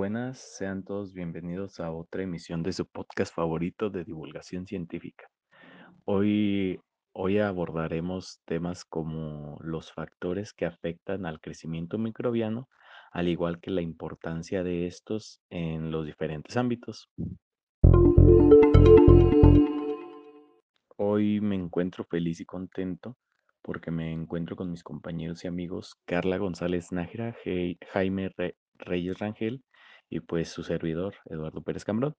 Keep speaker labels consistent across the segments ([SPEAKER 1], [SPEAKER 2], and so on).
[SPEAKER 1] buenas, sean todos bienvenidos a otra emisión de su podcast favorito de divulgación científica. Hoy, hoy abordaremos temas como los factores que afectan al crecimiento microbiano, al igual que la importancia de estos en los diferentes ámbitos. Hoy me encuentro feliz y contento porque me encuentro con mis compañeros y amigos Carla González Nájera, Jaime Reyes Rangel y pues su servidor Eduardo Pérez Cambrón.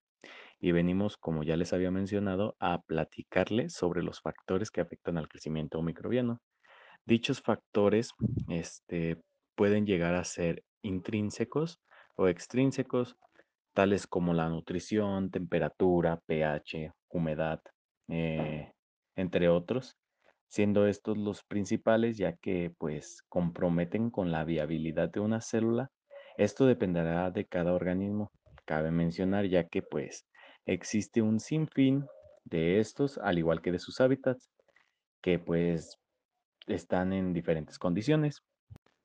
[SPEAKER 1] Y venimos, como ya les había mencionado, a platicarles sobre los factores que afectan al crecimiento microbiano. Dichos factores este, pueden llegar a ser intrínsecos o extrínsecos, tales como la nutrición, temperatura, pH, humedad, eh, entre otros, siendo estos los principales ya que pues comprometen con la viabilidad de una célula. Esto dependerá de cada organismo. Cabe mencionar ya que pues existe un sinfín de estos, al igual que de sus hábitats, que pues están en diferentes condiciones.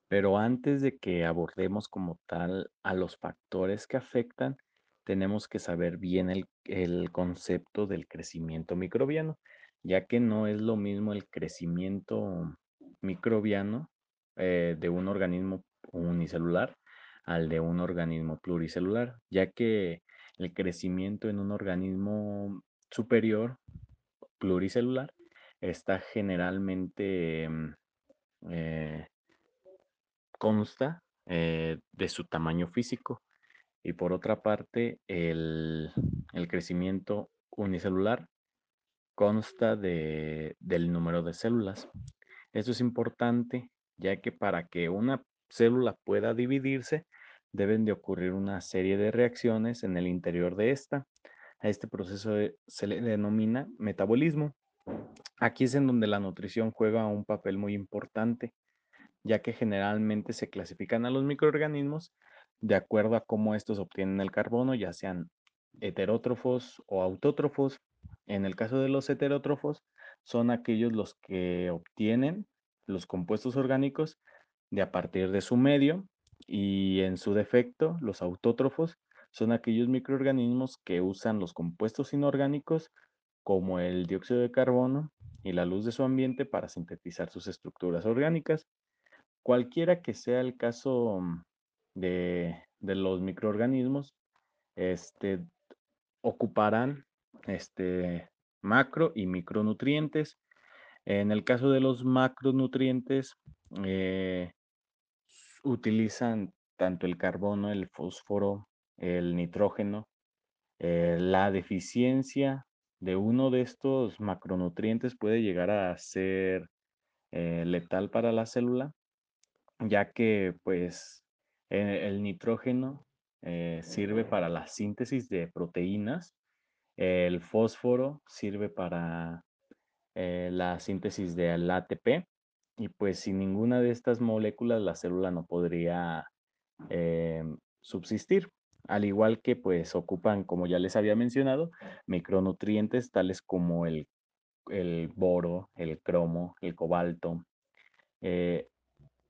[SPEAKER 1] Pero antes de que abordemos como tal a los factores que afectan, tenemos que saber bien el, concepto del crecimiento microbiano, ya que no es lo mismo el crecimiento microbiano eh, de un organismo unicelular al de un organismo pluricelular, ya que el crecimiento en un organismo superior pluricelular está generalmente mm, eh, consta eh, de su tamaño físico y por otra parte, el, crecimiento unicelular consta de, del número de células. Esto es importante ya que para que una célula pueda dividirse, deben de ocurrir una serie de reacciones en el interior de esta. A este proceso se le denomina metabolismo. Aquí es en donde la nutrición juega un papel muy importante, ya que generalmente se clasifican a los microorganismos de acuerdo a cómo estos obtienen el carbono, ya sean heterótrofos o autótrofos. En el caso de los heterótrofos, son aquellos los que obtienen los compuestos orgánicos de a partir de su medio y en su defecto, los autótrofos son aquellos microorganismos que usan los compuestos inorgánicos como el dióxido de carbono y la luz de su ambiente para sintetizar sus estructuras orgánicas. Cualquiera que sea el caso de, los microorganismos este, ocuparán este, macro y micronutrientes. En el caso de los macronutrientes, eh, utilizan tanto el carbono, el fósforo, el nitrógeno. Eh, la deficiencia de uno de estos macronutrientes puede llegar a ser eh, letal para la célula, ya que pues eh, el nitrógeno sirve para la síntesis de proteínas. El fósforo sirve para la síntesis del ATP. Y pues sin ninguna de estas moléculas la célula no podría subsistir. Al igual que pues ocupan, como ya les había mencionado, micronutrientes tales como el, boro, el cromo, el cobalto. E,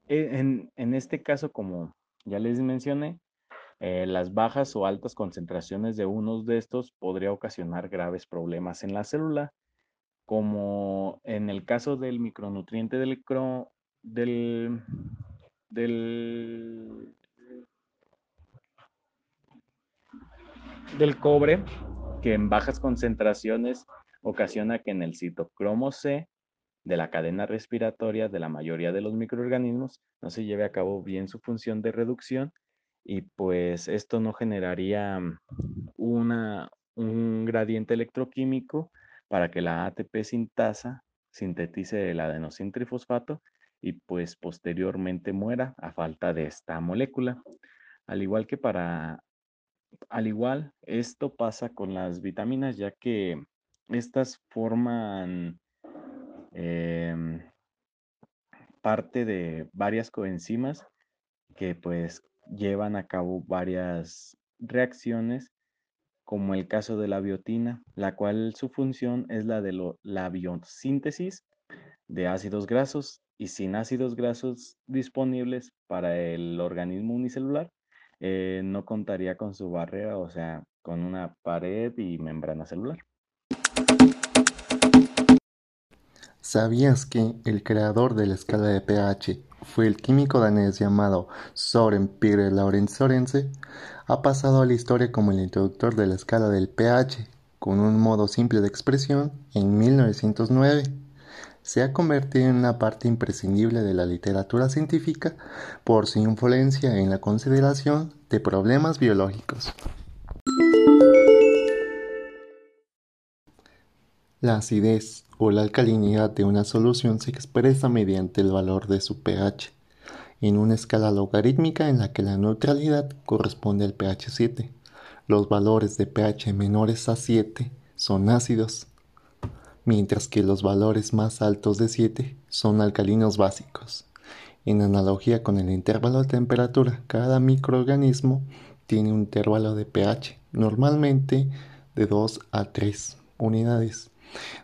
[SPEAKER 1] en, en, este caso, como ya les mencioné, eh, las bajas o altas concentraciones de unos de estos podría ocasionar graves problemas en la célula, como en el caso del micronutriente del, del, del, del cobre, que en bajas concentraciones ocasiona que en el citocromo C de la cadena respiratoria de la mayoría de los microorganismos no se lleve a cabo bien su función de reducción y pues esto no generaría una, un gradiente electroquímico para que la ATP sintasa sintetice el adenosin trifosfato y pues posteriormente muera a falta de esta molécula. Al igual que para, al igual, esto pasa con las vitaminas ya que estas forman Em, parte de varias coenzimas que pues llevan a cabo varias reacciones como el caso de la biotina, la cual su función es la de la biosíntesis de ácidos grasos y sin ácidos grasos disponibles para el organismo unicelular, eh, no contaría con su barrera, o sea, con una pared y membrana celular.
[SPEAKER 2] ¿Sabías que el creador de la escala de pH fue el químico danés llamado Soren Pierre Laurent Sorense? Ha pasado a la historia como el introductor de la escala del pH, con un modo simple de expresión, en 1909. Se ha convertido en una parte imprescindible de la literatura científica por su influencia en la consideración de problemas biológicos. La acidez o la alcalinidad de una solución se expresa mediante el valor de su pH, en una escala logarítmica en la que la neutralidad corresponde al pH 7. Los valores de pH menores a 7 son ácidos, mientras que los valores más altos de 7 son alcalinos básicos. En analogía con el intervalo de temperatura, cada microorganismo tiene un intervalo de pH, normalmente de 2 a 3 unidades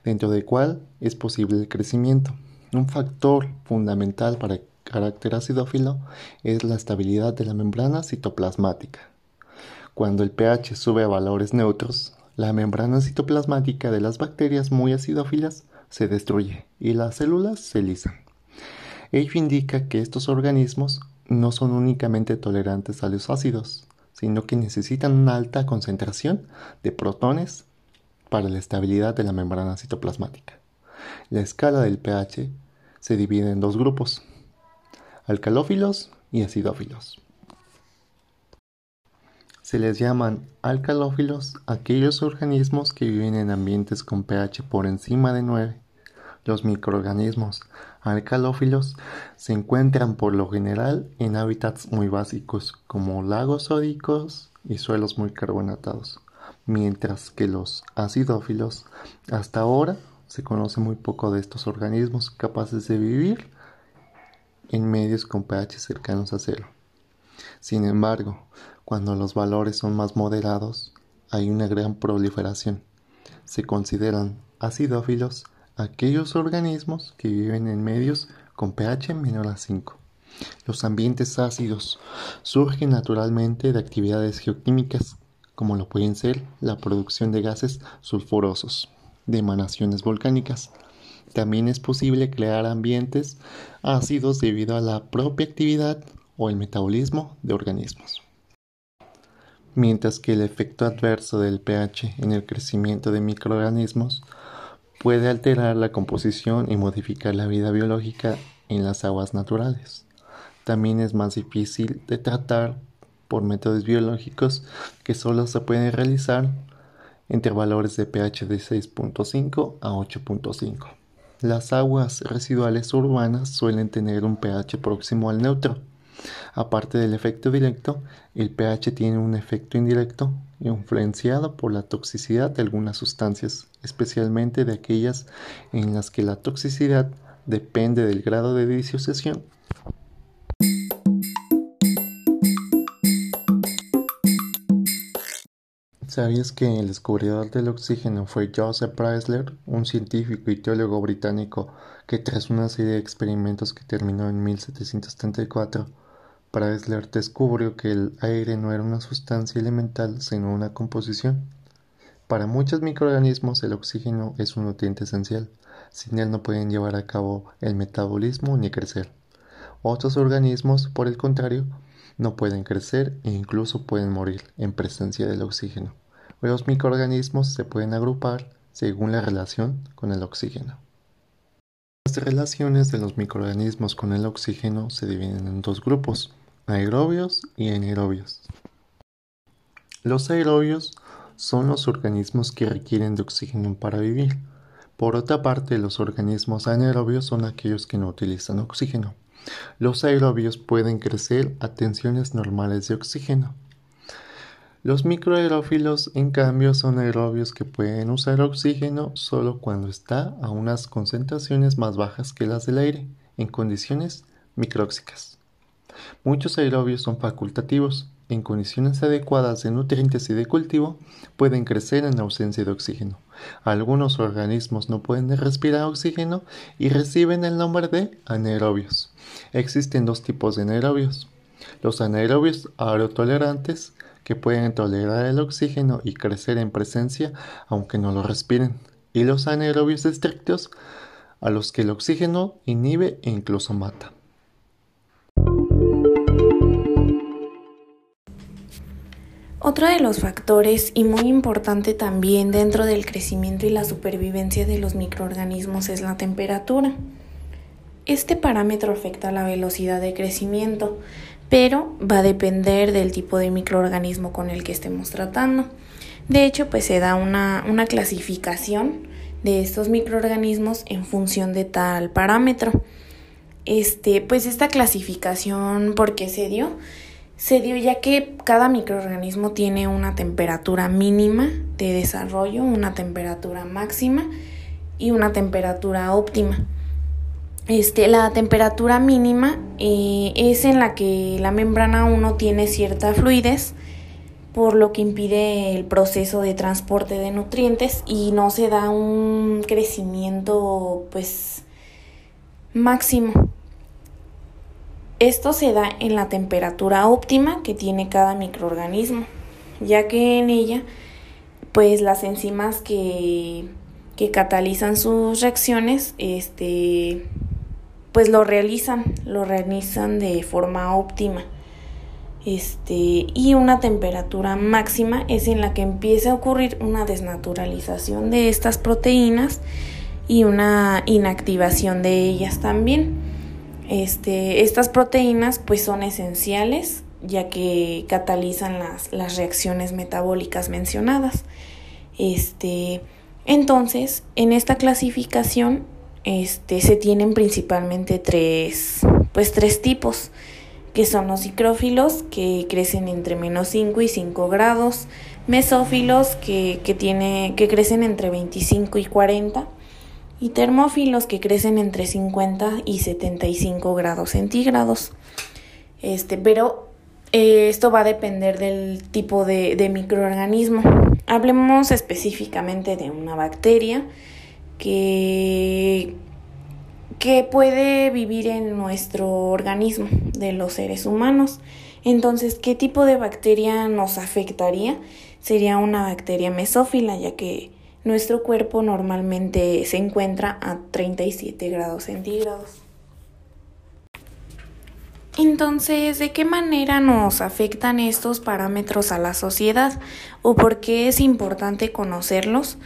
[SPEAKER 2] dentro del cual es posible el crecimiento. Un factor fundamental para el carácter acidófilo es la estabilidad de la membrana citoplasmática. Cuando el pH sube a valores neutros, la membrana citoplasmática de las bacterias muy acidófilas se destruye y las células se lisan. Ello indica que estos organismos no son únicamente tolerantes a los ácidos, sino que necesitan una alta concentración de protones para la estabilidad de la membrana citoplasmática. La escala del pH se divide en dos grupos, alcalófilos y acidófilos. Se les llaman alcalófilos aquellos organismos que viven en ambientes con pH por encima de 9. Los microorganismos alcalófilos se encuentran por lo general en hábitats muy básicos como lagos sódicos y suelos muy carbonatados mientras que los acidófilos hasta ahora se conoce muy poco de estos organismos capaces de vivir en medios con pH cercanos a cero. Sin embargo, cuando los valores son más moderados, hay una gran proliferación. Se consideran acidófilos aquellos organismos que viven en medios con pH menor a 5. Los ambientes ácidos surgen naturalmente de actividades geoquímicas como lo pueden ser la producción de gases sulfurosos de emanaciones volcánicas. También es posible crear ambientes ácidos debido a la propia actividad o el metabolismo de organismos. Mientras que el efecto adverso del pH en el crecimiento de microorganismos puede alterar la composición y modificar la vida biológica en las aguas naturales. También es más difícil de tratar por métodos biológicos que solo se pueden realizar entre valores de pH de 6.5 a 8.5. Las aguas residuales urbanas suelen tener un pH próximo al neutro. Aparte del efecto directo, el pH tiene un efecto indirecto influenciado por la toxicidad de algunas sustancias, especialmente de aquellas en las que la toxicidad depende del grado de disociación ¿Sabías que el descubridor del oxígeno fue Joseph Priestley, un científico y teólogo británico que tras una serie de experimentos que terminó en 1734, Priestley descubrió que el aire no era una sustancia elemental sino una composición? Para muchos microorganismos el oxígeno es un nutriente esencial, sin él no pueden llevar a cabo el metabolismo ni crecer. Otros organismos, por el contrario, no pueden crecer e incluso pueden morir en presencia del oxígeno. Los microorganismos se pueden agrupar según la relación con el oxígeno. Las relaciones de los microorganismos con el oxígeno se dividen en dos grupos, aerobios y anaerobios. Los aerobios son los organismos que requieren de oxígeno para vivir. Por otra parte, los organismos anaerobios son aquellos que no utilizan oxígeno. Los aerobios pueden crecer a tensiones normales de oxígeno. Los microaerófilos, en cambio, son aerobios que pueden usar oxígeno solo cuando está a unas concentraciones más bajas que las del aire, en condiciones micróxicas. Muchos aerobios son facultativos. En condiciones adecuadas de nutrientes y de cultivo, pueden crecer en ausencia de oxígeno. Algunos organismos no pueden respirar oxígeno y reciben el nombre de anaerobios. Existen dos tipos de anaerobios Los anaerobios aerotolerantes que pueden tolerar el oxígeno y crecer en presencia aunque no lo respiren. Y los anaerobios estrictos a los que el oxígeno inhibe e incluso mata.
[SPEAKER 3] Otro de los factores y muy importante también dentro del crecimiento y la supervivencia de los microorganismos es la temperatura. Este parámetro afecta la velocidad de crecimiento, pero va a depender del tipo de microorganismo con el que estemos tratando. De hecho, pues se da una, una clasificación de estos microorganismos en función de tal parámetro. Este, pues esta clasificación, ¿por qué se dio? Se dio ya que cada microorganismo tiene una temperatura mínima de desarrollo, una temperatura máxima y una temperatura óptima. Este, la temperatura mínima eh, es en la que la membrana 1 tiene cierta fluidez, por lo que impide el proceso de transporte de nutrientes y no se da un crecimiento pues máximo. Esto se da en la temperatura óptima que tiene cada microorganismo, ya que en ella pues las enzimas que, que catalizan sus reacciones este pues lo realizan, lo realizan de forma óptima. Este, y una temperatura máxima es en la que empieza a ocurrir una desnaturalización de estas proteínas y una inactivación de ellas también. Este, estas proteínas pues son esenciales ya que catalizan las, las reacciones metabólicas mencionadas. Este, entonces, en esta clasificación este, se tienen principalmente tres, pues tres tipos, que son los cicrófilos, que crecen entre menos 5 y 5 grados, mesófilos, que, que, tiene, que crecen entre 25 y 40, y termófilos, que crecen entre 50 y 75 grados centígrados. Este, pero eh, esto va a depender del tipo de, de microorganismo. Hablemos específicamente de una bacteria que, que puede vivir en nuestro organismo de los seres humanos. Entonces, ¿qué tipo de bacteria nos afectaría? Sería una bacteria mesófila, ya que nuestro cuerpo normalmente se encuentra a 37 grados centígrados. Entonces, ¿de qué manera nos afectan estos parámetros a la sociedad o por qué es importante conocerlos?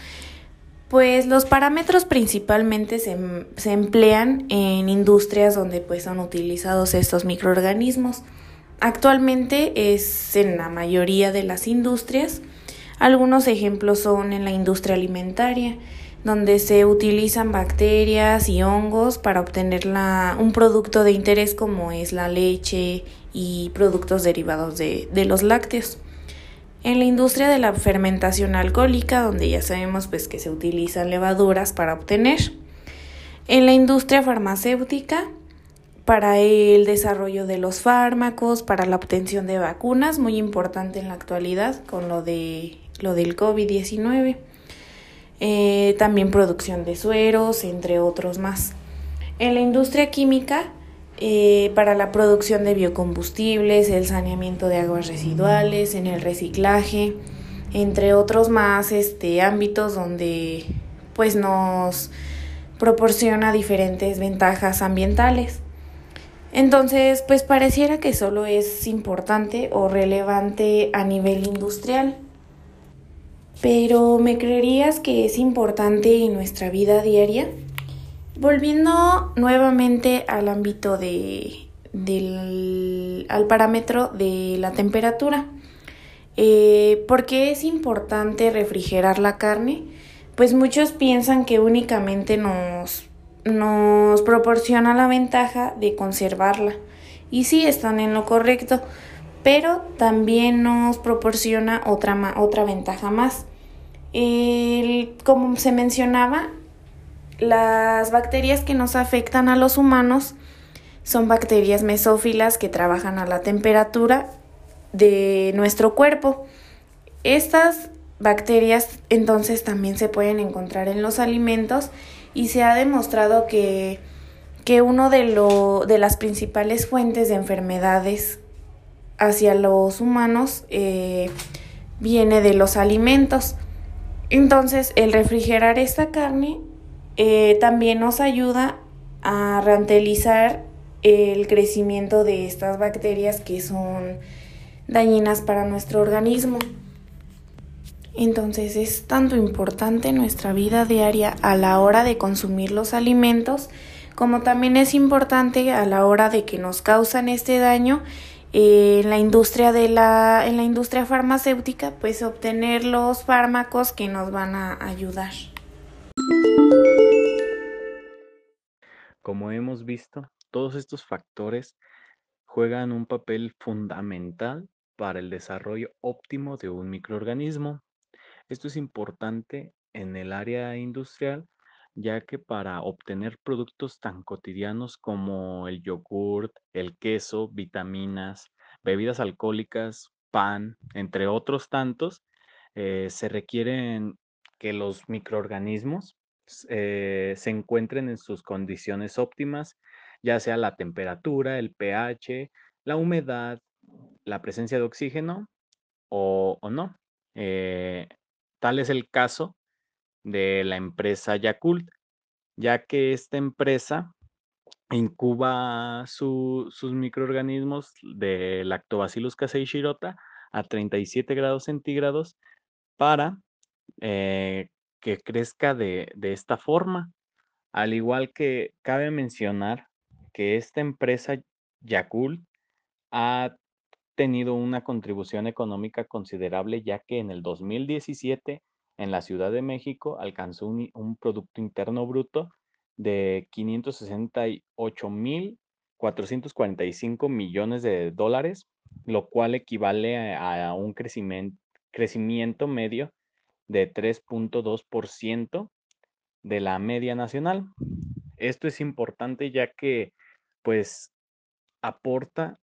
[SPEAKER 3] Pues los parámetros principalmente se, se, emplean en industrias donde pues son utilizados estos microorganismos. Actualmente es en la mayoría de las industrias. Algunos ejemplos son en la industria alimentaria, donde se utilizan bacterias y hongos para obtener la, un producto de interés como es la leche y productos derivados de, de los lácteos. En la industria de la fermentación alcohólica, donde ya sabemos pues que se utilizan levaduras para obtener. En la industria farmacéutica, para el desarrollo de los fármacos, para la obtención de vacunas, muy importante en la actualidad con lo de lo del COVID-19. Eh, también producción de sueros, entre otros más. En la industria química, eh, para la producción de biocombustibles, el saneamiento de aguas residuales, en el reciclaje, entre otros más este, ámbitos donde pues nos proporciona diferentes ventajas ambientales. Entonces, pues pareciera que solo es importante o relevante a nivel industrial. Pero ¿me creerías que es importante en nuestra vida diaria? Volviendo nuevamente al ámbito de, del, al parámetro de la temperatura. Eh, ¿Por qué es importante refrigerar la carne? Pues muchos piensan que únicamente nos, nos proporciona la ventaja de conservarla. Y sí, están en lo correcto, pero también nos proporciona otra, otra ventaja más. como se mencionaba, las bacterias que nos afectan a los humanos son bacterias mesófilas que trabajan a la temperatura de nuestro cuerpo. Estas bacterias entonces también se pueden encontrar en los alimentos y se ha demostrado que, que uno de, lo, de las principales fuentes de enfermedades hacia los humanos eh, viene de los alimentos. Entonces, el refrigerar esta carne eh, también nos ayuda a rantelizar el crecimiento de estas bacterias que son dañinas para nuestro organismo. Entonces es tanto importante nuestra vida diaria a la hora de consumir los alimentos, como también es importante a la hora de que nos causan este daño eh, en la industria de la en la industria farmacéutica, pues obtener los fármacos que nos van a ayudar.
[SPEAKER 1] Como hemos visto, todos estos factores juegan un papel fundamental para el desarrollo óptimo de un microorganismo. Esto es importante en el área industrial, ya que para obtener productos tan cotidianos como el yogurt, el queso, vitaminas, bebidas alcohólicas, pan, entre otros tantos, eh, se requieren que los microorganismos eh, se encuentren en sus condiciones óptimas, ya sea la temperatura, el pH, la humedad, la presencia de oxígeno o, no. Eh, tal es el caso de la empresa Yakult, ya que esta empresa incuba sus microorganismos de Lactobacillus casei shirota a 37 grados centígrados para eh, que crezca de, de esta forma. Al igual que cabe mencionar que esta empresa Yakult ha tenido una contribución económica considerable, ya que en el 2017 en la Ciudad de México alcanzó un, Producto Interno Bruto de 568.445 millones de dólares, lo cual equivale a, un crecimiento medio de 3.2% de la media nacional. Esto es importante ya que pues aporta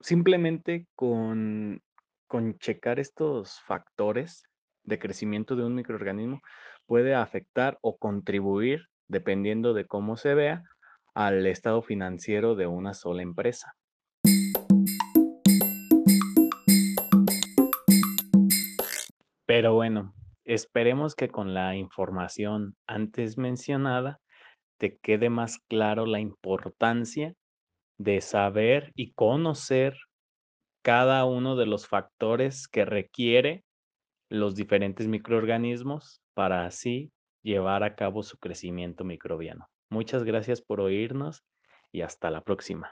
[SPEAKER 1] simplemente con, con checar estos factores de crecimiento de un microorganismo puede afectar o contribuir, dependiendo de cómo se vea, al estado financiero de una sola empresa. Pero bueno, esperemos que con la información antes mencionada te quede más claro la importancia de saber y conocer cada uno de los factores que requiere los diferentes microorganismos para así llevar a cabo su crecimiento microbiano. Muchas gracias por oírnos y hasta la próxima.